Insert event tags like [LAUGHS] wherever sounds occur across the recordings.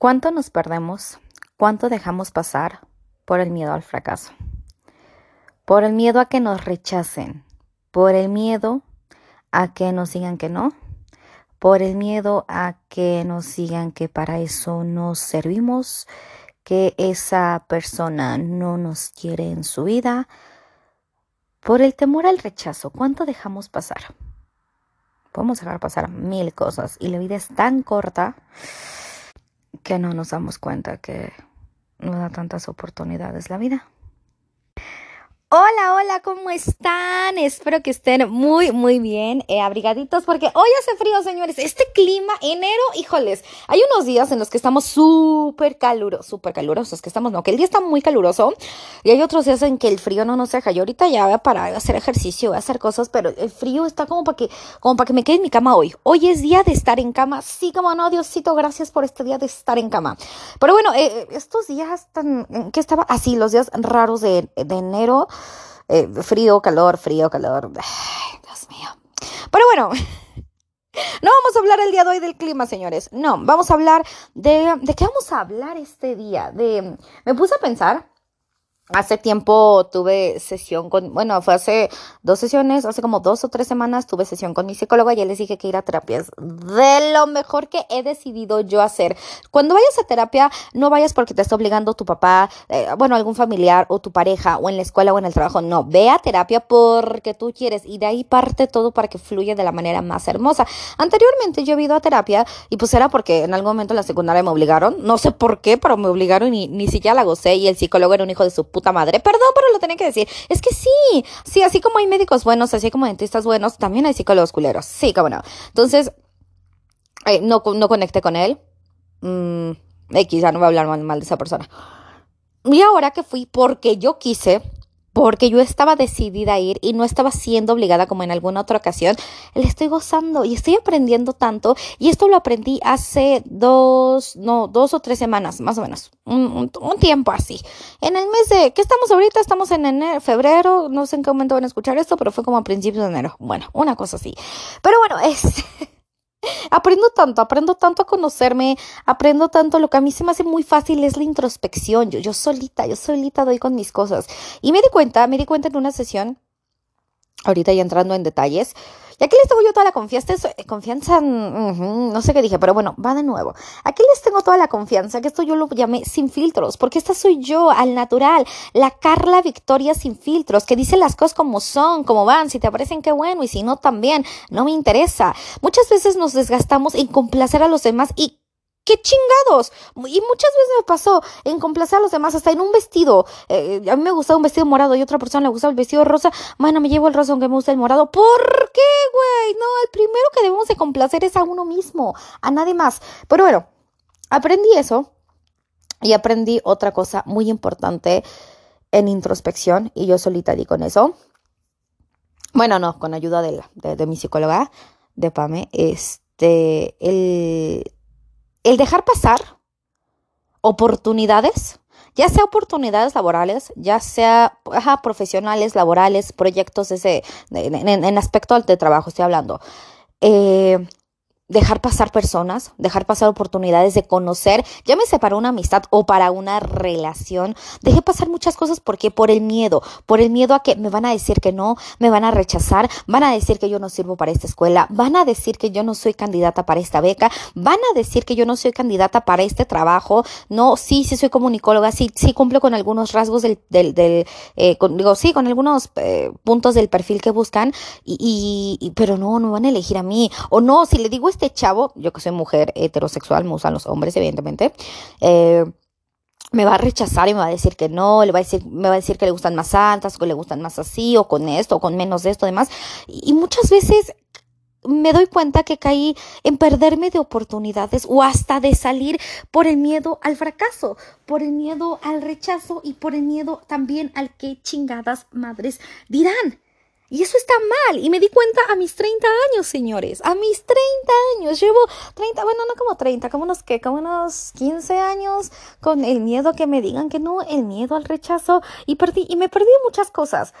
¿Cuánto nos perdemos? ¿Cuánto dejamos pasar por el miedo al fracaso? Por el miedo a que nos rechacen, por el miedo a que nos digan que no, por el miedo a que nos digan que para eso nos servimos, que esa persona no nos quiere en su vida, por el temor al rechazo. ¿Cuánto dejamos pasar? Podemos dejar pasar mil cosas y la vida es tan corta que no nos damos cuenta que no da tantas oportunidades la vida. Hola, hola, ¿cómo están? Espero que estén muy, muy bien, eh, abrigaditos, porque hoy hace frío, señores. Este clima, enero, híjoles, hay unos días en los que estamos súper calurosos, súper calurosos, que estamos, no, que el día está muy caluroso, y hay otros días en que el frío no nos deja. Yo ahorita ya voy a parar hacer ejercicio, voy a hacer cosas, pero el frío está como para que, como para que me quede en mi cama hoy. Hoy es día de estar en cama, sí, como no, Diosito, gracias por este día de estar en cama. Pero bueno, eh, estos días están, ¿qué estaba? Así, los días raros de, de enero. Eh, frío, calor, frío, calor. Dios mío. Pero bueno, [LAUGHS] no vamos a hablar el día de hoy del clima, señores. No, vamos a hablar de... ¿De qué vamos a hablar este día? De... Me puse a pensar Hace tiempo tuve sesión con, bueno, fue hace dos sesiones, hace como dos o tres semanas tuve sesión con mi psicóloga y ya les dije que ir a terapia de lo mejor que he decidido yo hacer. Cuando vayas a terapia, no vayas porque te está obligando tu papá, eh, bueno, algún familiar o tu pareja o en la escuela o en el trabajo. No, ve a terapia porque tú quieres y de ahí parte todo para que fluya de la manera más hermosa. Anteriormente yo he ido a terapia y pues era porque en algún momento en la secundaria me obligaron, no sé por qué, pero me obligaron y ni siquiera la gocé y el psicólogo era un hijo de su puta madre. Perdón, pero lo tenía que decir. Es que sí, sí, así como hay médicos buenos, así como dentistas buenos, también hay psicólogos culeros. Sí, cómo no. Entonces, eh, no, no conecté con él. Mm, X, no voy a hablar mal de esa persona. Y ahora que fui porque yo quise, porque yo estaba decidida a ir y no estaba siendo obligada como en alguna otra ocasión, le estoy gozando y estoy aprendiendo tanto y esto lo aprendí hace dos, no, dos o tres semanas, más o menos, un, tiempo así. En el mes de, ¿qué estamos ahorita? Estamos en enero, febrero, no sé en qué momento van a escuchar esto, pero fue como a principios de enero. Bueno, una cosa así. Pero bueno, es... [LAUGHS] Aprendo tanto, aprendo tanto a conocerme, aprendo tanto, lo que a mí se me hace muy fácil es la introspección, yo, yo solita, yo solita doy con mis cosas. Y me di cuenta, me di cuenta en una sesión, ahorita ya entrando en detalles, aquí les tengo yo toda la confianza, eh, confianza, no sé qué dije, pero bueno, va de nuevo. Aquí les tengo toda la confianza, que esto yo lo llamé sin filtros, porque esta soy yo, al natural, la Carla Victoria sin filtros, que dice las cosas como son, como van, si te parecen qué bueno y si no también, no me interesa. Muchas veces nos desgastamos en complacer a los demás y ¡Qué chingados! Y muchas veces me pasó en complacer a los demás, hasta en un vestido. Eh, a mí me gustaba un vestido morado y otra persona le gustaba el vestido rosa. Bueno, me llevo el rosa aunque me gusta el morado. ¿Por qué, güey? No, el primero que debemos de complacer es a uno mismo, a nadie más. Pero bueno, aprendí eso y aprendí otra cosa muy importante en introspección y yo solita di con eso. Bueno, no, con ayuda de, de, de mi psicóloga, de Pame, este, el el dejar pasar oportunidades, ya sea oportunidades laborales, ya sea profesionales, laborales, proyectos ese, en, en, aspecto de trabajo, estoy hablando. Eh, dejar pasar personas, dejar pasar oportunidades de conocer, llámese para una amistad o para una relación. Dejé pasar muchas cosas porque por el miedo, por el miedo a que me van a decir que no, me van a rechazar, van a decir que yo no sirvo para esta escuela, van a decir que yo no soy candidata para esta beca, van a decir que yo no soy candidata para este trabajo. No, sí, sí soy comunicóloga, sí, sí cumplo con algunos rasgos del, del, del eh, digo, sí, con algunos eh, puntos del perfil que buscan, y, y, pero no, no van a elegir a mí. O no, si le digo esto, este chavo, yo que soy mujer heterosexual, me usan los hombres, evidentemente, eh, me va a rechazar y me va a decir que no, le va a decir, me va a decir que le gustan más altas, que le gustan más así, o con esto, o con menos de esto, demás. Y muchas veces me doy cuenta que caí en perderme de oportunidades o hasta de salir por el miedo al fracaso, por el miedo al rechazo y por el miedo también al que chingadas madres dirán. Y eso está mal. Y me di cuenta a mis 30 años, señores. A mis 30 años. Llevo 30, bueno, no como 30, como unos que, como unos 15 años con el miedo que me digan que no, el miedo al rechazo. Y perdí, y me perdí muchas cosas.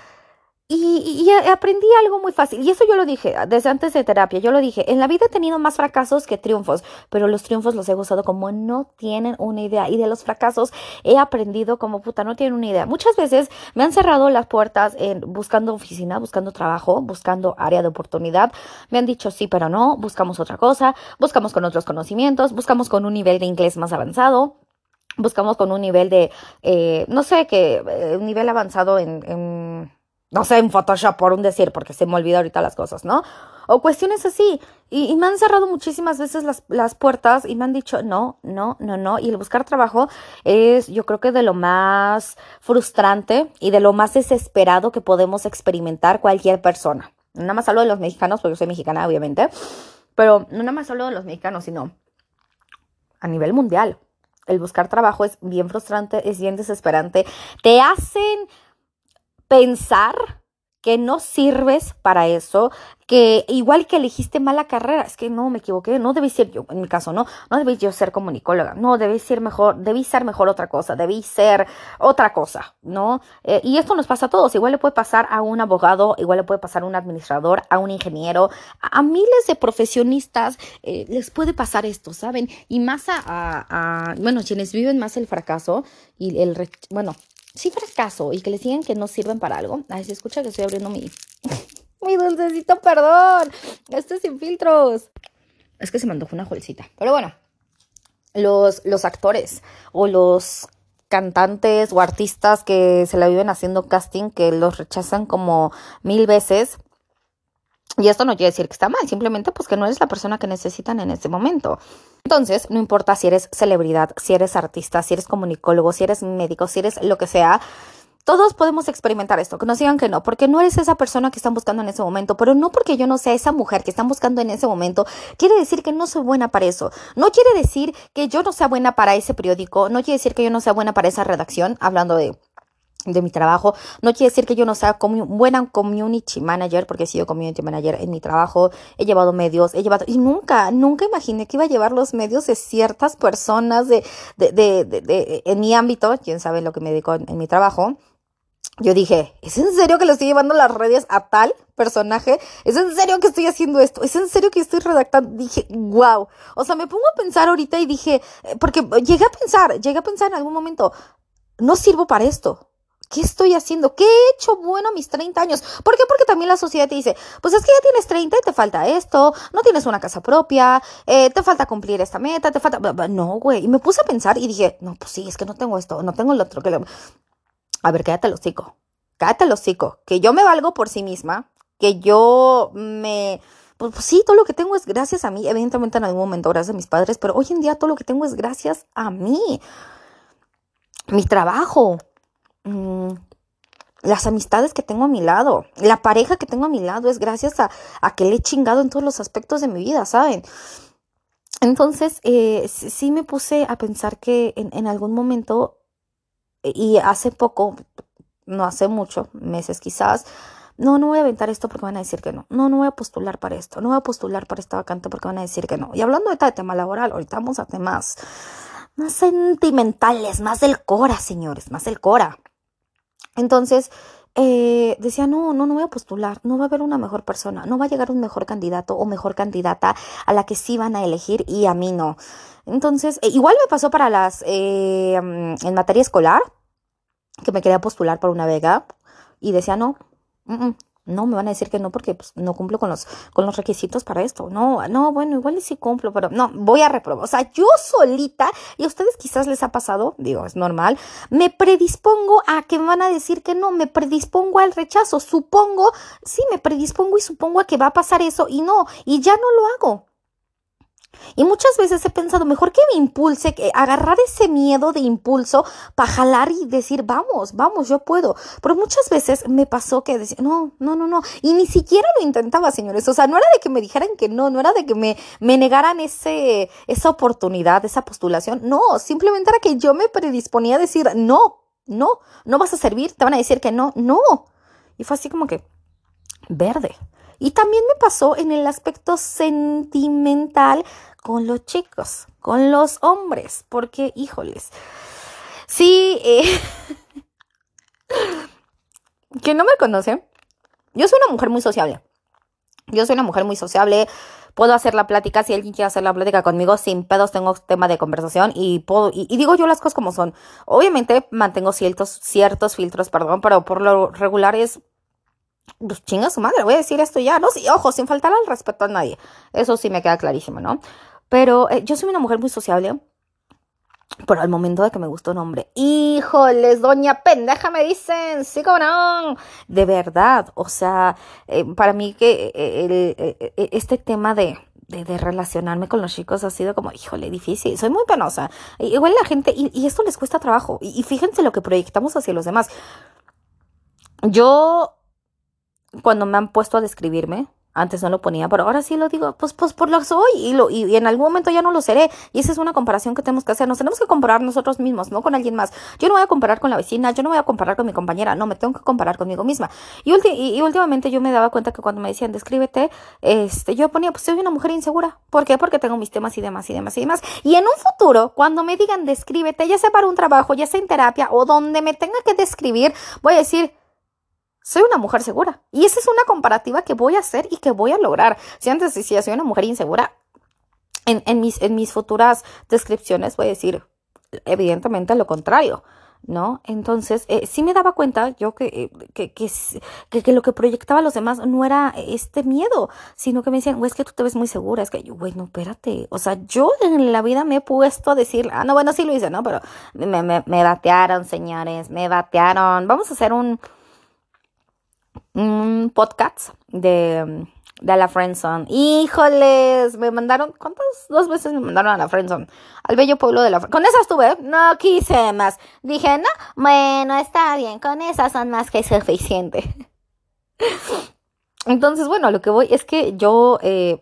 Y, aprendí algo muy fácil. Y eso yo lo dije desde antes de terapia. Yo lo dije. En la vida he tenido más fracasos que triunfos. Pero los triunfos los he gozado como no tienen una idea. Y de los fracasos he aprendido como puta, no tienen una idea. Muchas veces me han cerrado las puertas en buscando oficina, buscando trabajo, buscando área de oportunidad. Me han dicho sí, pero no. Buscamos otra cosa. Buscamos con otros conocimientos. Buscamos con un nivel de inglés más avanzado buscamos con un nivel de, eh, no sé, que eh, un nivel avanzado en no sé, en Photoshop por un decir, porque se me olvida ahorita las cosas, ¿no? O cuestiones así. Y, me han cerrado muchísimas veces las, las, puertas y me han dicho, no, no, no, no. Y el buscar trabajo es, yo creo que de lo más frustrante y de lo más desesperado que podemos experimentar cualquier persona. Nada más hablo de los mexicanos, porque yo soy mexicana, obviamente. Pero no nada más hablo de los mexicanos, sino a nivel mundial. El buscar trabajo es bien frustrante, es bien desesperante. Te hacen pensar que no sirves para eso, que igual que elegiste mala carrera, es que no me equivoqué, no debí ser yo, en mi caso no, no debí yo ser comunicóloga, no debí ser mejor, debí ser mejor otra cosa, debí ser otra cosa, ¿no? Eh, y esto nos pasa a todos, igual le puede pasar a un abogado, igual le puede pasar a un administrador, a un ingeniero, a, miles de profesionistas eh, les puede pasar esto, ¿saben? Y más a, a, bueno, quienes viven más el fracaso y el, bueno, si fracaso y que les digan que no sirven para algo. Ay, se escucha que estoy abriendo mi, [LAUGHS] mi dulcecito, perdón. Esto es sin filtros. Es que se me antojó una juelcita. Pero bueno, los, los actores o los cantantes o artistas que se la viven haciendo casting, que los rechazan como mil veces y esto no quiere decir que está mal, simplemente pues que no eres la persona que necesitan en este momento. Entonces, no importa si eres celebridad, si eres artista, si eres comunicólogo, si eres médico, si eres lo que sea, todos podemos experimentar esto, que nos digan que no, porque no eres esa persona que están buscando en ese momento, pero no porque yo no sea esa mujer que están buscando en ese momento, quiere decir que no soy buena para eso. No quiere decir que yo no sea buena para ese periódico, no quiere decir que yo no sea buena para esa redacción, hablando de de mi trabajo. No quiere decir que yo no sea buena community manager, porque he sido community manager en mi trabajo, he llevado medios, he llevado, y nunca, nunca imaginé que iba a llevar los medios de ciertas personas de, de, de, de, en mi ámbito, quién sabe lo que me dedico en, mi trabajo. Yo dije, ¿es en serio que le estoy llevando las redes a tal personaje? ¿Es en serio que estoy haciendo esto? ¿Es en serio que estoy redactando? Dije, wow. O sea, me pongo a pensar ahorita y dije, eh, porque llegué a pensar, llegué a pensar en algún momento, no sirvo para esto ¿Qué estoy haciendo? ¿Qué he hecho bueno mis 30 años? ¿Por qué? Porque también la sociedad te dice, pues es que ya tienes 30 y te falta esto, no tienes una casa propia, eh, te falta cumplir esta meta, te falta... No, güey. Y me puse a pensar y dije, no, pues sí, es que no tengo esto, no tengo el otro. Que A ver, cállate el hocico. Cállate el hocico. Que yo me valgo por sí misma, que yo me... Pues, pues, sí, todo lo que tengo es gracias a mí. Evidentemente en algún momento gracias a mis padres, pero hoy en día todo lo que tengo es gracias a mí. Mi trabajo, Mm, las amistades que tengo a mi lado, la pareja que tengo a mi lado, es gracias a, que le he chingado en todos los aspectos de mi vida, ¿saben? Entonces, eh, sí me puse a pensar que en, en algún momento, y hace poco, no hace mucho, meses quizás, no, no voy a aventar esto porque van a decir que no. No, no voy a postular para esto. No voy a postular para esta vacante porque van a decir que no. Y hablando de tema laboral, ahorita vamos a temas más sentimentales, más del Cora, señores, más del Cora. Entonces, eh, decía, no, no, no voy a postular, no va a haber una mejor persona, no va a llegar un mejor candidato o mejor candidata a la que sí van a elegir y a mí no. Entonces, eh, igual me pasó para las, eh, en materia escolar, que me quería postular por una vega y decía, no, no, me van a decir que no porque pues, no cumplo con los, con los requisitos para esto. No, no, bueno, igual sí cumplo, pero no, voy a reprobar. O sea, yo solita, y a ustedes quizás les ha pasado, digo, es normal, me predispongo a que me van a decir que no, me predispongo al rechazo, supongo, sí, me predispongo y supongo a que va a pasar eso y no, y ya no lo hago. Y muchas veces he pensado, mejor que me impulse, que agarrar ese miedo de impulso para jalar y decir, vamos, vamos, yo puedo. Pero muchas veces me pasó que decía, no, no, no, no. Y ni siquiera lo intentaba, señores. O sea, no era de que me dijeran que no, no era de que me, me negaran ese, esa oportunidad, esa postulación. No, simplemente era que yo me predisponía a decir, no, no, no vas a servir, te van a decir que no, no. Y fue así como que, verde. Y también me pasó en el aspecto sentimental con los chicos, con los hombres, porque, híjoles, sí, eh, [LAUGHS] que no me conocen, Yo soy una mujer muy sociable. Yo soy una mujer muy sociable, puedo hacer la plática, si alguien quiere hacer la plática conmigo, sin pedos tengo tema de conversación y puedo, y, digo yo las cosas como son. Obviamente mantengo ciertos, ciertos filtros, perdón, pero por lo regular es, pues chinga su madre, voy a decir esto ya, no, sí, ojo, sin faltar al respeto a nadie. Eso sí me queda clarísimo, ¿no? Pero eh, yo soy una mujer muy sociable. Pero al momento de que me gustó un hombre, híjoles, doña pendeja, me dicen, sí, no, de verdad, o sea, eh, para mí que eh, este tema de, de, relacionarme con los chicos ha sido como, híjole, difícil, soy muy penosa, igual la gente, y, esto les cuesta trabajo, y fíjense lo que proyectamos hacia los demás. Yo, cuando me han puesto a describirme, antes no lo ponía, pero ahora sí lo digo, pues, pues por lo soy y, lo, y, en algún momento ya no lo seré. Y esa es una comparación que tenemos que hacer. Nos tenemos que comparar nosotros mismos, no con alguien más. Yo no voy a comparar con la vecina, yo no voy a comparar con mi compañera, no, me tengo que comparar conmigo misma. Y, y, últimamente yo me daba cuenta que cuando me decían descríbete, este, yo ponía, pues soy una mujer insegura. ¿Por qué? Porque tengo mis temas y demás y demás y demás. Y en un futuro, cuando me digan descríbete, ya sea para un trabajo, ya sea en terapia o donde me tenga que describir, voy a decir, soy una mujer segura. Y esa es una comparativa que voy a hacer y que voy a lograr. Si antes decía soy una mujer insegura, en, en, mis, en mis futuras descripciones voy a decir evidentemente lo contrario. ¿no? Entonces, eh, sí me daba cuenta yo que, eh, que, que, que, lo que proyectaba a los demás no era este miedo, sino que me decían, güey, es que tú te ves muy segura, es que yo, güey, no, espérate, o sea, yo en la vida me he puesto a decir, ah, no, bueno, sí lo hice, ¿no? Pero me, me, me batearon, señores, me batearon, vamos a hacer un, un podcast de, de la Friendzone. Híjoles, me mandaron, ¿cuántas? Dos veces me mandaron a la Friendzone. Al bello pueblo de la Con esas tuve, no quise más. Dije, no, bueno, está bien, con esas son más que suficiente. [LAUGHS] Entonces, bueno, lo que voy es que yo eh,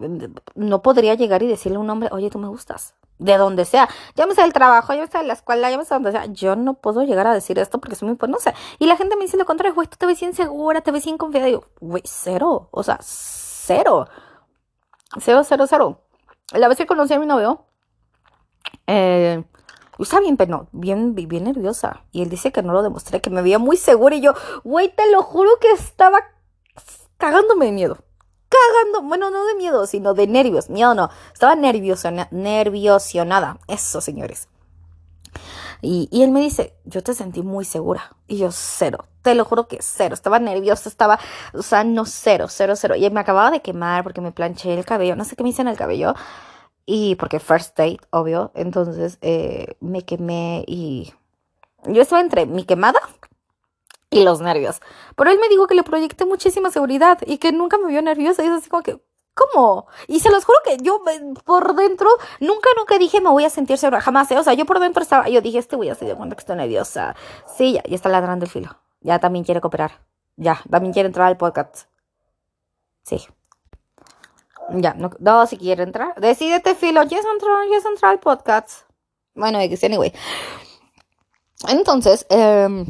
no podría llegar y decirle a un hombre, oye, tú me gustas de donde sea, me del trabajo, me de la escuela, me donde sea, yo no puedo llegar a decir esto porque soy muy penosa. Y la gente me dice lo contrario, güey, tú te ves bien segura, te ves bien confiada. Y yo, güey, cero, o sea, cero. Cero, cero, cero. La vez que conocí a mi novio, eh, bien peno, bien, bien nerviosa. Y él dice que no lo demostré, que me veía muy segura. Y yo, güey, te lo juro que estaba cagándome de miedo bueno, no de miedo, sino de nervios. Miedo no, estaba nerviosa, nerviosionada. Eso, señores. Y, y, él me dice, yo te sentí muy segura. Y yo, cero. Te lo juro que cero. Estaba nerviosa, estaba, o sea, no, cero, cero, cero. Y me acababa de quemar porque me planché el cabello. No sé qué me hice en el cabello. Y porque first date, obvio. Entonces eh, me quemé y yo estaba entre mi quemada y los nervios. Pero él me dijo que le proyecté muchísima seguridad y que nunca me vio nerviosa. Y es así como que, ¿cómo? Y se los juro que yo por dentro nunca, nunca dije me voy a sentir segura. Jamás, ¿eh? O sea, yo por dentro estaba, yo dije, este voy a se dio cuenta que estoy nerviosa. Sí, ya, ya está ladrando el filo. Ya también quiere cooperar. Ya, también quiere entrar al podcast. Sí. Ya, no, no si quiere entrar. Decídete, filo. Ya es entrar, ya es entrar al podcast. Bueno, anyway. Entonces, eh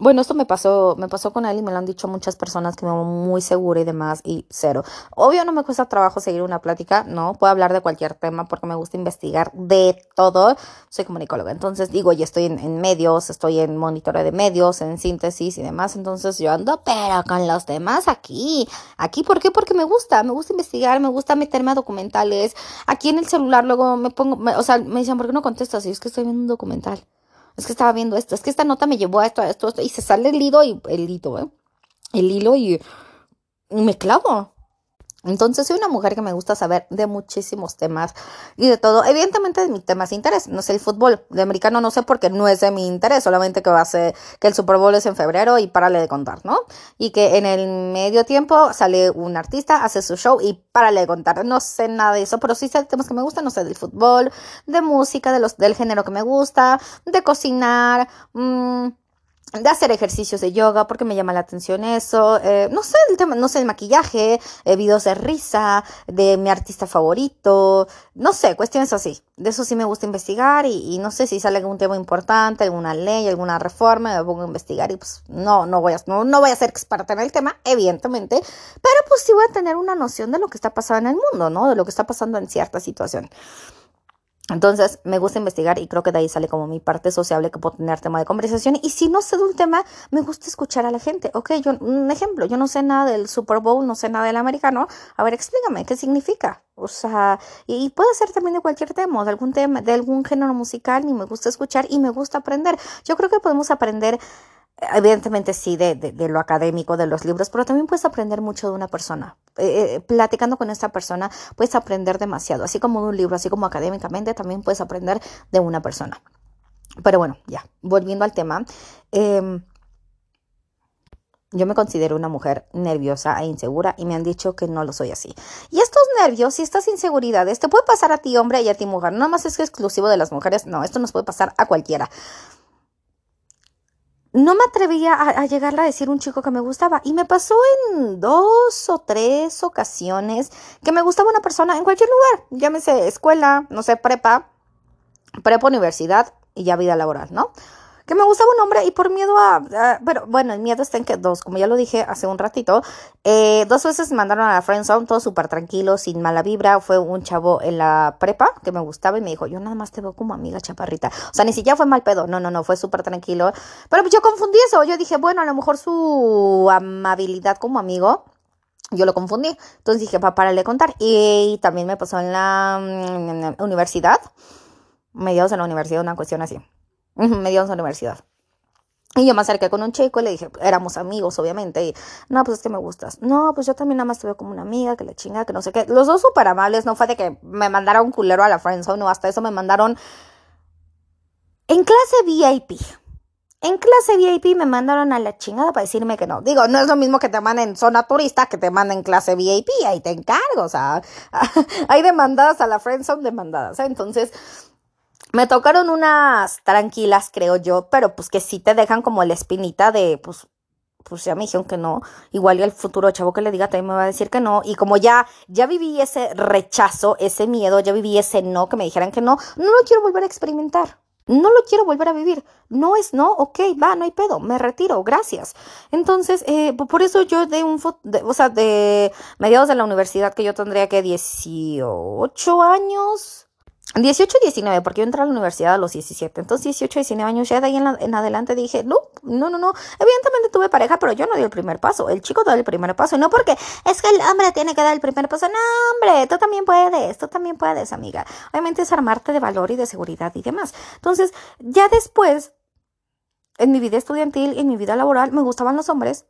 bueno, esto me pasó, me pasó con él y me lo han dicho muchas personas que me veo muy segura y demás y cero. Obvio no me cuesta trabajo seguir una plática, ¿no? Puedo hablar de cualquier tema porque me gusta investigar de todo. Soy comunicóloga, entonces digo, y estoy en, medios, estoy en monitoreo de medios, en síntesis y demás, entonces yo ando, pero con los demás aquí. Aquí, ¿por qué? Porque me gusta, me gusta investigar, me gusta meterme a documentales. Aquí en el celular luego me pongo, o sea, me dicen, ¿por qué no contestas? Y es que estoy viendo un documental es que estaba viendo esto, es que esta nota me llevó a esto, a esto, a esto, y se sale el hilo y el hilo, ¿eh? El hilo y me clavo. Entonces soy una mujer que me gusta saber de muchísimos temas y de todo. Evidentemente de mis temas de interés. No sé el fútbol de americano, no sé porque no es de mi interés. Solamente que va a ser que el Super Bowl es en febrero y párale de contar, ¿no? Y que en el medio tiempo sale un artista, hace su show y párale de contar. No sé nada de eso, pero sí sé temas que me gustan. No sé del fútbol, de música, de los, del género que me gusta, de cocinar. Mmm, de hacer ejercicios de yoga porque me llama la atención eso, eh, no sé, el tema, no sé, el maquillaje, eh, videos de risa, de mi artista favorito, no sé, cuestiones así. De eso sí me gusta investigar y, no sé si sale algún tema importante, alguna ley, alguna reforma, me pongo a investigar y pues no, no voy a, no, no voy a ser experta en el tema, evidentemente, pero pues sí voy a tener una noción de lo que está pasando en el mundo, ¿no? De lo que está pasando en cierta situación. Entonces, me gusta investigar y creo que de ahí sale como mi parte sociable que puedo tener tema de conversación. Y si no sé de un tema, me gusta escuchar a la gente. Ok, yo, un ejemplo, yo no sé nada del Super Bowl, no sé nada del americano. A ver, explícame, ¿qué significa? O sea, y, puede ser también de cualquier tema, de algún tema, de algún género musical, y me gusta escuchar y me gusta aprender. Yo creo que podemos aprender evidentemente sí, de, de, lo académico, de los libros, pero también puedes aprender mucho de una persona. Eh, eh, platicando con esta persona puedes aprender demasiado, así como de un libro, así como académicamente, también puedes aprender de una persona. Pero bueno, ya, volviendo al tema. Em, yo me considero una mujer nerviosa e insegura y me han dicho que no lo soy así. Y estos nervios y estas inseguridades te puede pasar a ti hombre y a ti mujer. No más es que exclusivo de las mujeres, no, esto nos puede pasar a cualquiera no me atrevía a, llegarle a decir un chico que me gustaba. Y me pasó en dos o tres ocasiones que me gustaba una persona en cualquier lugar. Llámese escuela, no sé, prepa, prepa universidad y ya vida laboral, ¿no? Que me gustaba un hombre y por miedo a, pero bueno, el miedo está en que dos, como ya lo dije hace un ratito, eh, dos veces me mandaron a la friendzone, todo súper tranquilo, sin mala vibra, fue un chavo en la prepa que me gustaba y me dijo, yo nada más te veo como amiga chaparrita, o sea, ni siquiera fue mal pedo, no, no, no, fue súper tranquilo, pero yo confundí eso, yo dije, bueno, a lo mejor su amabilidad como amigo, yo lo confundí. Entonces dije, para pararle contar. Y, también me pasó en la, en la universidad, mediados de la universidad, una cuestión así me dio a la universidad. Y yo me acerqué con un chico y le dije, éramos amigos, obviamente. Y, no, pues es que me gustas. No, pues yo también nada más te como una amiga, que le chinga, que no sé qué. Los dos súper amables, no fue de que me mandaron culero a la friendzone, no, hasta eso me mandaron en clase VIP. En clase VIP me mandaron a la chingada para decirme que no. Digo, no es lo mismo que te manden zona turista que te manden clase VIP, ahí te encargo, o sea, [LAUGHS] hay demandadas a la friendzone, demandadas. ¿eh? Entonces, me tocaron unas tranquilas, creo yo, pero pues que sí te dejan como la espinita de, pues, pues ya me dijeron que no. Igual y el futuro chavo que le diga también me va a decir que no. Y como ya, ya viví ese rechazo, ese miedo, ya viví ese no, que me dijeran que no, no lo quiero volver a experimentar. No lo quiero volver a vivir. No es no, ok, va, no hay pedo, me retiro, gracias. Entonces, eh, por eso yo de un, o sea, de mediados de la universidad que yo tendría que 18 años, 18 y 19, porque yo entré a la universidad a los 17. Entonces, 18 y 19 años, ya de ahí en, adelante dije, no, no, no, no. Evidentemente tuve pareja, pero yo no di el primer paso. El chico dio el primer paso. Y no porque es que el hombre tiene que dar el primer paso. No, hombre, tú también puedes, tú también puedes, amiga. Obviamente es armarte de valor y de seguridad y demás. Entonces, ya después, en mi vida estudiantil, en mi vida laboral, me gustaban los hombres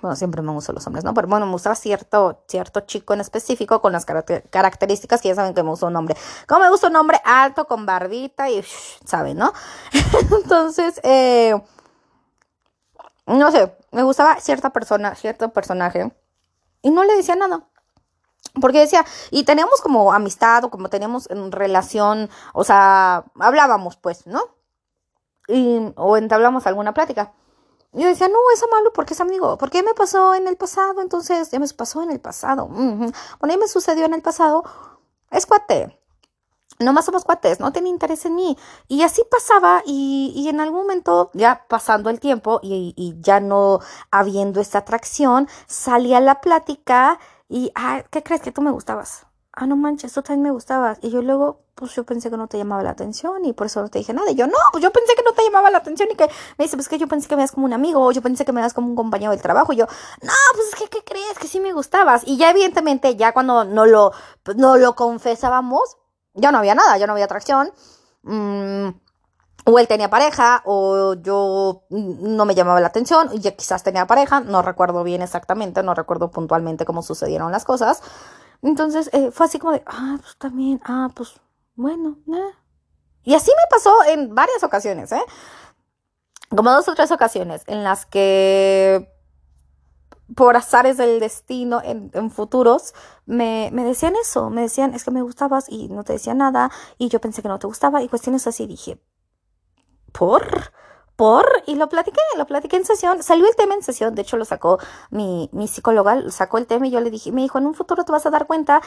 bueno, siempre me gustan los hombres, ¿no? Pero bueno, me gusta cierto, cierto chico en específico con las características que ya saben que me gusta un hombre. Como me gusta un hombre alto, con barbita y, ¿saben, no? [LAUGHS] Entonces, eh, no sé, me gustaba cierta persona, cierto personaje y no le decía nada. Porque decía, y teníamos como amistad o como teníamos en relación, o sea, hablábamos pues, ¿no? Y, o entablamos alguna plática. Yo decía, no, es malo porque es amigo. ¿Por qué me pasó en el pasado? Entonces, ya me pasó en el pasado. Bueno, ya me sucedió en el pasado. Es cuate. No más somos cuates, no tiene interés en mí. Y así pasaba y, y en algún momento, ya pasando el tiempo y, y, ya no habiendo esta atracción, salía la plática y, ah, ¿qué crees que tú me gustabas? Ah, no manches, tú también me gustabas. Y yo luego, pues yo pensé que no te llamaba la atención y por eso no te dije nada. Y yo, no, pues yo pensé que no te llamaba la atención y que me dice, pues que yo pensé que me das como un amigo o yo pensé que me das como un compañero del trabajo. Y yo, no, pues es que, ¿qué crees? Que sí me gustabas. Y ya evidentemente, ya cuando no lo, no lo confesábamos, ya no había nada, ya no había atracción. Mm, o él tenía pareja, o yo no me llamaba la atención, y ya quizás tenía pareja, no recuerdo bien exactamente, no recuerdo puntualmente cómo sucedieron las cosas. Entonces eh, fue así como de, ah, pues también, ah, pues bueno, eh. Y así me pasó en varias ocasiones, ¿eh? Como dos o tres ocasiones en las que por azares del destino en, en futuros me, me, decían eso, me decían es que me gustabas y no te decía nada y yo pensé que no te gustaba y cuestiones así dije, ¿por? Y lo platiqué, lo platiqué en sesión, salió el tema en sesión, de hecho lo sacó mi, mi psicóloga, sacó el tema y yo le dije, me dijo, en un futuro te vas a dar cuenta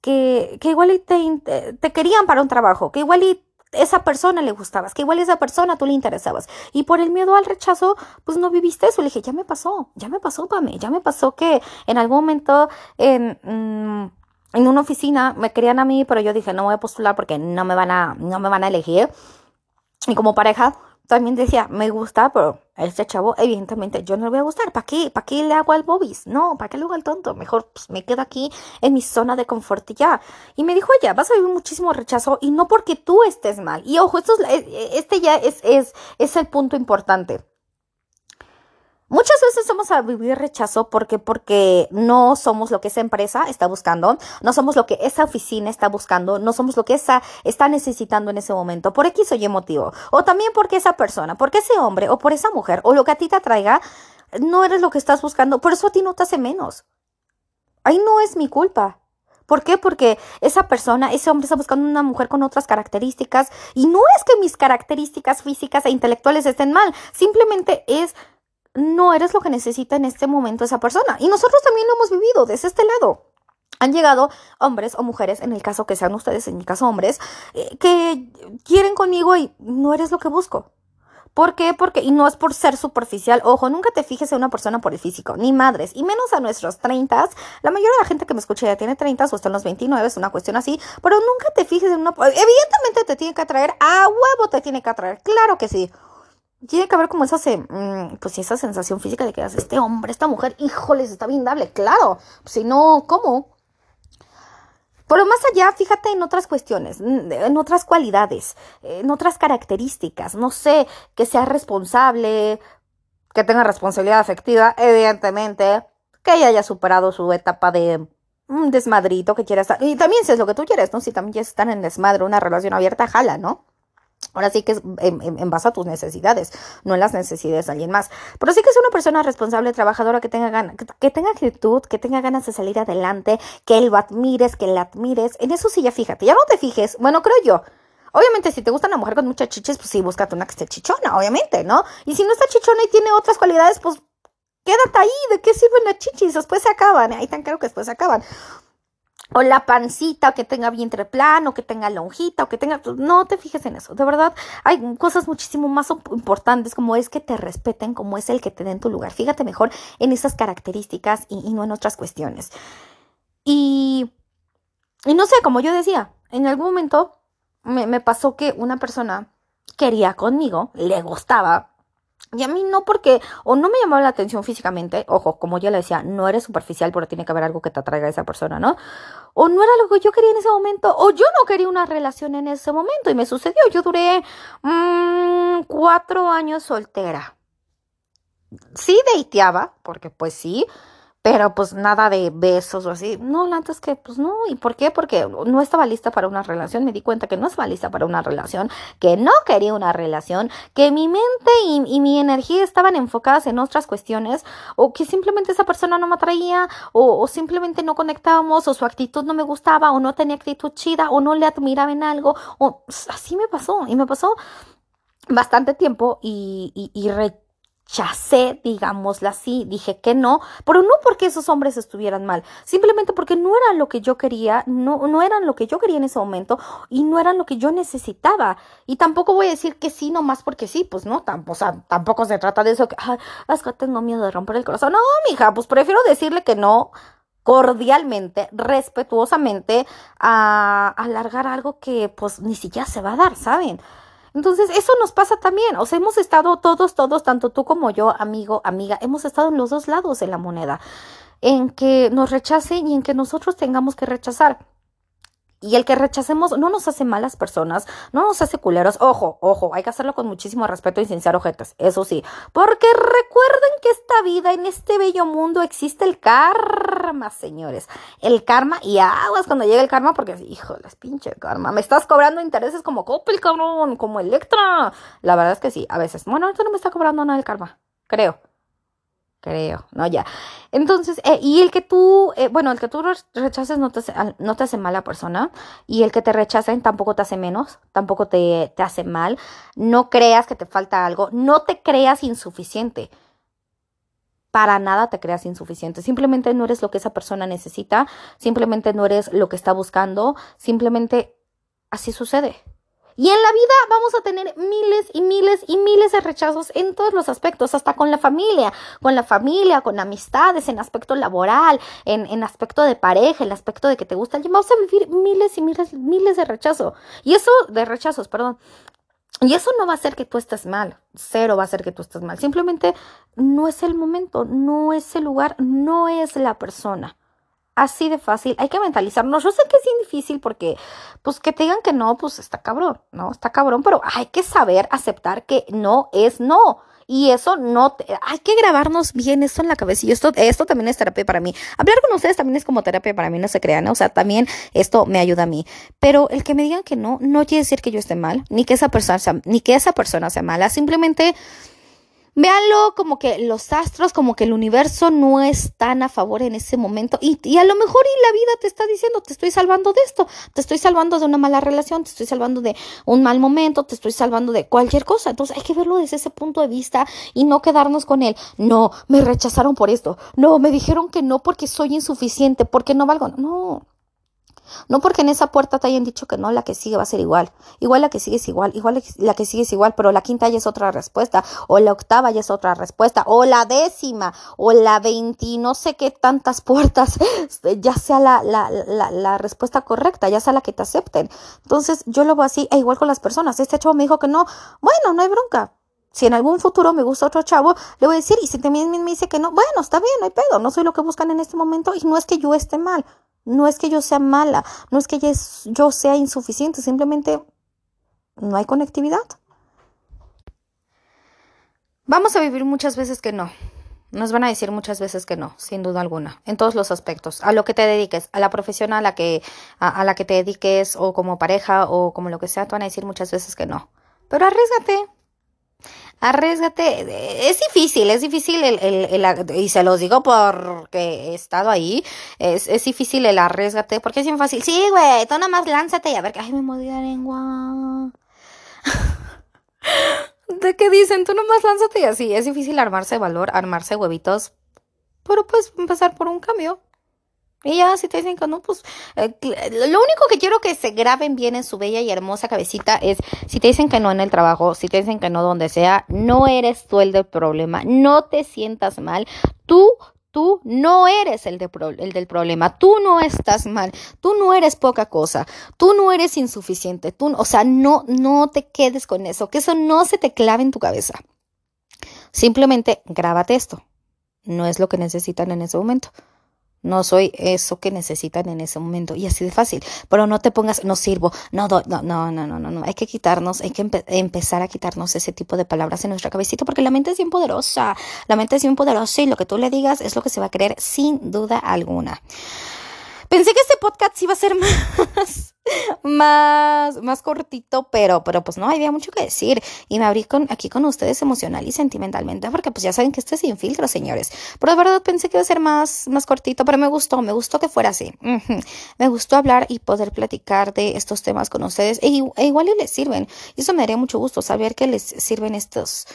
que, que igual te, te querían para un trabajo, que igual y esa persona le gustabas, que igual esa persona tú le interesabas. Y por el miedo al rechazo, pues no viviste eso. Le dije, ya me pasó, ya me pasó, Pame, ya me pasó que en algún momento en, mm, en una oficina me querían a mí, pero yo dije, no voy a postular porque no me van a, no me van a elegir. Y como pareja, también decía, me gusta, pero este chavo, evidentemente, yo no le voy a gustar. ¿Para qué? ¿Para qué le hago al bobis? No, ¿para qué le hago al tonto? Mejor pues, me quedo aquí en mi zona de confort y ya. Y me dijo ella, vas a vivir muchísimo rechazo y no porque tú estés mal. Y ojo, esto es, este ya es, es, es el punto importante. Muchas veces vamos a vivir rechazo porque, porque no somos lo que esa empresa está buscando, no somos lo que esa oficina está buscando, no somos lo que esa está necesitando en ese momento, por X o Y motivo. O también porque esa persona, porque ese hombre o por esa mujer o lo que a ti te atraiga, no eres lo que estás buscando, por eso a ti no te hace menos. Ahí no es mi culpa. ¿Por qué? Porque esa persona, ese hombre está buscando una mujer con otras características y no es que mis características físicas e intelectuales estén mal, simplemente es no eres lo que necesita en este momento esa persona. Y nosotros también lo hemos vivido desde este lado. Han llegado hombres o mujeres, en el caso que sean ustedes, en mi caso hombres, eh, que quieren conmigo y no eres lo que busco. ¿Por qué? Porque, y no es por ser superficial, ojo, nunca te fijes en una persona por el físico, ni madres, y menos a nuestros 30. La mayoría de la gente que me escucha ya tiene 30 o está en los 29, es una cuestión así, pero nunca te fijes en una... Evidentemente te tiene que atraer, a huevo te tiene que atraer, claro que sí tiene que haber como esa, mm, pues esa sensación física de que este hombre, esta mujer, híjoles, está bien dable, claro. Si no, ¿cómo? Pero más allá, fíjate en otras cuestiones, en otras cualidades, en otras características. No sé, que sea responsable, que tenga responsabilidad afectiva, evidentemente, que haya superado su etapa de un desmadrito que quiera estar. Y también si es lo que tú quieres, ¿no? Si también quieres estar en desmadre, una relación abierta, jala, ¿no? Ahora sí que es en, base a tus necesidades, no en las necesidades de alguien más. Pero sí que es una persona responsable, trabajadora, que tenga ganas, que, tenga actitud, que tenga ganas de salir adelante, que lo admires, que la admires. En eso sí ya fíjate, ya no te fijes, bueno, creo yo. Obviamente, si te gusta una mujer con muchas chiches, pues sí, búscate una que esté chichona, obviamente, ¿no? Y si no está chichona y tiene otras cualidades, pues quédate ahí, ¿de qué sirven las chichis? Después se acaban, ahí tan claro que después se acaban o la pancita, o que tenga vientre plano, o que tenga lonjita, o que tenga... No te fijes en eso, de verdad. Hay cosas muchísimo más importantes como es que te respeten, como es el que te den tu lugar. Fíjate mejor en esas características y, no en otras cuestiones. Y, y no sé, como yo decía, en algún momento me, me pasó que una persona quería conmigo, le gustaba, y a mí no porque o no me llamaba la atención físicamente, ojo, como ya le decía, no eres superficial, pero tiene que haber algo que te atraiga a esa persona, ¿no? O no era lo que yo quería en ese momento, o yo no quería una relación en ese momento y me sucedió. Yo duré mmm, cuatro años soltera. Sí deiteaba, porque pues sí, pero pues nada de besos o así. No, antes que pues no. ¿Y por qué? Porque no estaba lista para una relación. Me di cuenta que no estaba lista para una relación, que no quería una relación, que mi mente y, mi energía estaban enfocadas en otras cuestiones, o que simplemente esa persona no me atraía, o, o simplemente no conectábamos, o su actitud no me gustaba, o no tenía actitud chida, o no le admiraba en algo, o así me pasó. Y me pasó bastante tiempo y, y, y rechacé, digámoslo así, dije que no, pero no porque esos hombres estuvieran mal, simplemente porque no eran lo que yo quería, no, no eran lo que yo quería en ese momento y no eran lo que yo necesitaba. Y tampoco voy a decir que sí, nomás porque sí, pues no, tampoco, o sea, tampoco se trata de eso, que, ay, es que tengo miedo de romper el corazón. No, mija, pues prefiero decirle que no cordialmente, respetuosamente, a alargar algo que pues ni siquiera se va a dar, ¿saben? Entonces, eso nos pasa también. O sea, hemos estado todos, todos, tanto tú como yo, amigo, amiga, hemos estado en los dos lados de la moneda, en que nos rechacen y en que nosotros tengamos que rechazar. Y el que rechacemos no nos hace malas personas, no nos hace culeros. Ojo, ojo, hay que hacerlo con muchísimo respeto y sin ser eso sí. Porque recuerden que esta vida, en este bello mundo, existe el karma, señores. El karma y aguas cuando llegue el karma, porque, híjoles, pinche karma. Me estás cobrando intereses como Coppel, cabrón, como Electra. La verdad es que sí, a veces. Bueno, ahorita no me está cobrando nada el karma, creo creo, ¿no? Ya. Entonces, eh, y el que tú, eh, bueno, el que tú rechaces no te, hace, no te hace mala persona, y el que te rechacen tampoco te hace menos, tampoco te, te hace mal. No creas que te falta algo, no te creas insuficiente. Para nada te creas insuficiente. Simplemente no eres lo que esa persona necesita, simplemente no eres lo que está buscando, simplemente así sucede. Y en la vida vamos a tener miles y miles y miles de rechazos en todos los aspectos, hasta con la familia, con la familia, con amistades, en aspecto laboral, en, en aspecto de pareja, en aspecto de que te gusta. Vamos a vivir miles y miles, miles de rechazos. Y eso, de rechazos, perdón. Y eso no va a hacer que tú estés mal, cero va a hacer que tú estés mal. Simplemente no es el momento, no es el lugar, no es la persona. Así de fácil, hay que mentalizarnos. Yo sé que es difícil porque, pues que te digan que no, pues está cabrón, ¿no? Está cabrón, pero hay que saber aceptar que no es no. Y eso no, hay que grabarnos bien esto en la cabeza. Y esto, esto también es terapia para mí. Hablar con ustedes también es como terapia para mí, no se crean. O sea, también esto me ayuda a mí. Pero el que me digan que no, no quiere decir que yo esté mal, ni que esa persona sea, ni que esa persona sea mala. Simplemente Véanlo como que los astros, como que el universo no es tan a favor en ese momento. Y, y, a lo mejor y la vida te está diciendo, te estoy salvando de esto, te estoy salvando de una mala relación, te estoy salvando de un mal momento, te estoy salvando de cualquier cosa. Entonces hay que verlo desde ese punto de vista y no quedarnos con él. No, me rechazaron por esto. No, me dijeron que no porque soy insuficiente, porque no valgo. No, no porque en esa puerta te hayan dicho que no, la que sigue va a ser igual. Igual la que sigue es igual, igual la que sigue es igual, pero la quinta ya es otra respuesta, o la octava ya es otra respuesta, o la décima, o la veinti, no sé qué tantas [LAUGHS] puertas, ya sea la, la, la, respuesta correcta, ya sea la que te acepten. Entonces yo lo veo así, e igual con las personas. Este chavo me dijo que no, bueno, no hay bronca. Si en algún futuro me gusta otro chavo, le voy a decir, y si también me dice que no, bueno, está bien, no hay pedo, no soy lo que buscan en este momento y no es que yo esté mal. No es que yo sea mala, no es que yo sea insuficiente, simplemente no hay conectividad. Vamos a vivir muchas veces que no. Nos van a decir muchas veces que no, sin duda alguna, en todos los aspectos, a lo que te dediques, a la profesión a la que a, la que te dediques o como pareja o como lo que sea, te van a decir muchas veces que no. Pero arriesgate, arriesgate. Es difícil, es difícil el, el, y se los digo porque he estado ahí, es, es difícil el arriesgate, porque es bien fácil. Sí, güey, tú nada más lánzate y a ver, ay, me moví la lengua. [LAUGHS] ¿De qué dicen? Tú nomás lánzate y así. Es difícil armarse valor, armarse huevitos, pero pues empezar por un cambio. Y ya, si te dicen que no, pues eh, lo único que quiero que se graben bien en su bella y hermosa cabecita es, si te dicen que no en el trabajo, si te dicen que no donde sea, no eres tú el del problema, no te sientas mal, tú, tú no eres el, de el del problema, tú no estás mal, tú no eres poca cosa, tú no eres insuficiente, tú, o sea, no, no te quedes con eso, que eso no se te clave en tu cabeza. Simplemente grábate esto, no es lo que necesitan en ese momento. No soy eso que necesitan en ese momento. Y así de fácil. Pero no te pongas, no sirvo, no, no, no, no, no, no, no. Hay que quitarnos, hay que empezar a quitarnos ese tipo de palabras en nuestra cabecita porque la mente es bien poderosa. La mente es bien poderosa y lo que tú le digas es lo que se va a creer sin duda alguna. Pensé que este podcast iba a ser [LAUGHS] más, más, más cortito, pero, pero pues no, había mucho que decir. Y me abrí con, aquí con ustedes emocional y sentimentalmente, porque pues ya saben que esto es sin filtro, señores. Pero de verdad pensé que iba a ser más, más cortito, pero me gustó, me gustó que fuera así. Me gustó hablar y poder platicar de estos temas con ustedes. E, e igual y les sirven. Y eso me daría mucho gusto saber que les sirven estos,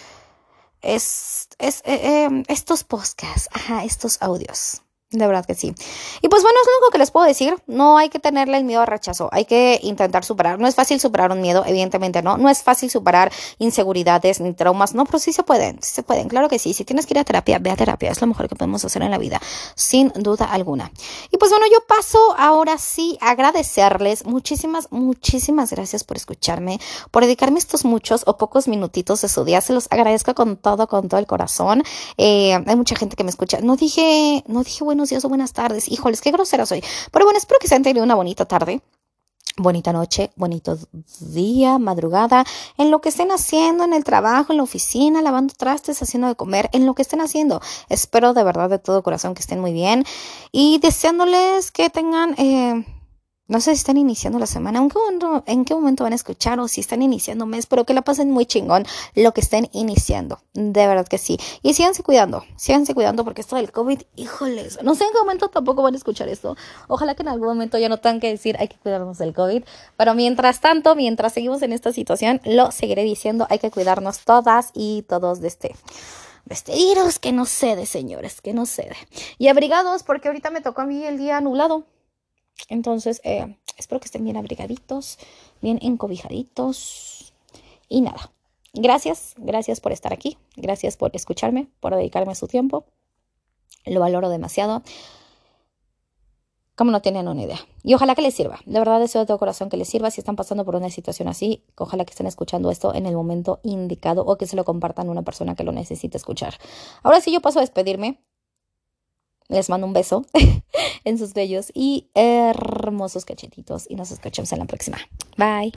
es, es, eh, eh, estos podcasts, ajá, estos audios. De verdad que sí. Y pues bueno, es lo único que les puedo decir. No hay que tenerle el miedo al rechazo. Hay que intentar superar. No es fácil superar un miedo, evidentemente no. No es fácil superar inseguridades ni traumas. No, pero sí se pueden. Sí se pueden. Claro que sí. Si tienes que ir a terapia, ve a terapia. Es lo mejor que podemos hacer en la vida. Sin duda alguna. Y pues bueno, yo paso ahora sí a agradecerles. Muchísimas, muchísimas gracias por escucharme. Por dedicarme estos muchos o pocos minutitos de su día. Se los agradezco con todo, con todo el corazón. Eh, hay mucha gente que me escucha. No dije, no dije, bueno buenos días o buenas tardes. Híjoles, qué grosera soy. Pero bueno, espero que se hayan tenido una bonita tarde. Bonita noche, bonito día, madrugada, en lo que estén haciendo, en el trabajo, en la oficina, lavando trastes, haciendo de comer, en lo que estén haciendo. Espero de verdad de todo corazón que estén muy bien y deseándoles que tengan eh, no sé si están iniciando la semana, momento, en qué momento van a escuchar o si están iniciando mes, pero que la pasen muy chingón lo que estén iniciando. De verdad que sí. Y síganse cuidando, síganse cuidando porque esto del COVID, híjoles, no sé en qué momento tampoco van a escuchar esto. Ojalá que en algún momento ya no tengan que decir hay que cuidarnos del COVID. Pero mientras tanto, mientras seguimos en esta situación, lo seguiré diciendo, hay que cuidarnos todas y todos de este virus que no cede, señores, que no cede. Y abrigados porque ahorita me tocó a mí el día nublado Entonces, eh, espero que estén bien abrigaditos, bien encobijaditos. Y nada, gracias, gracias por estar aquí, gracias por escucharme, por dedicarme su tiempo. Lo valoro demasiado. Como no tienen una idea. Y ojalá que les sirva. De verdad deseo de todo corazón que les sirva. Si están pasando por una situación así, ojalá que estén escuchando esto en el momento indicado o que se lo compartan a una persona que lo necesite escuchar. Ahora sí yo paso a despedirme. Les mando un beso [LAUGHS] en sus bellos y hermosos cachetitos y nos escuchamos en la próxima. Bye.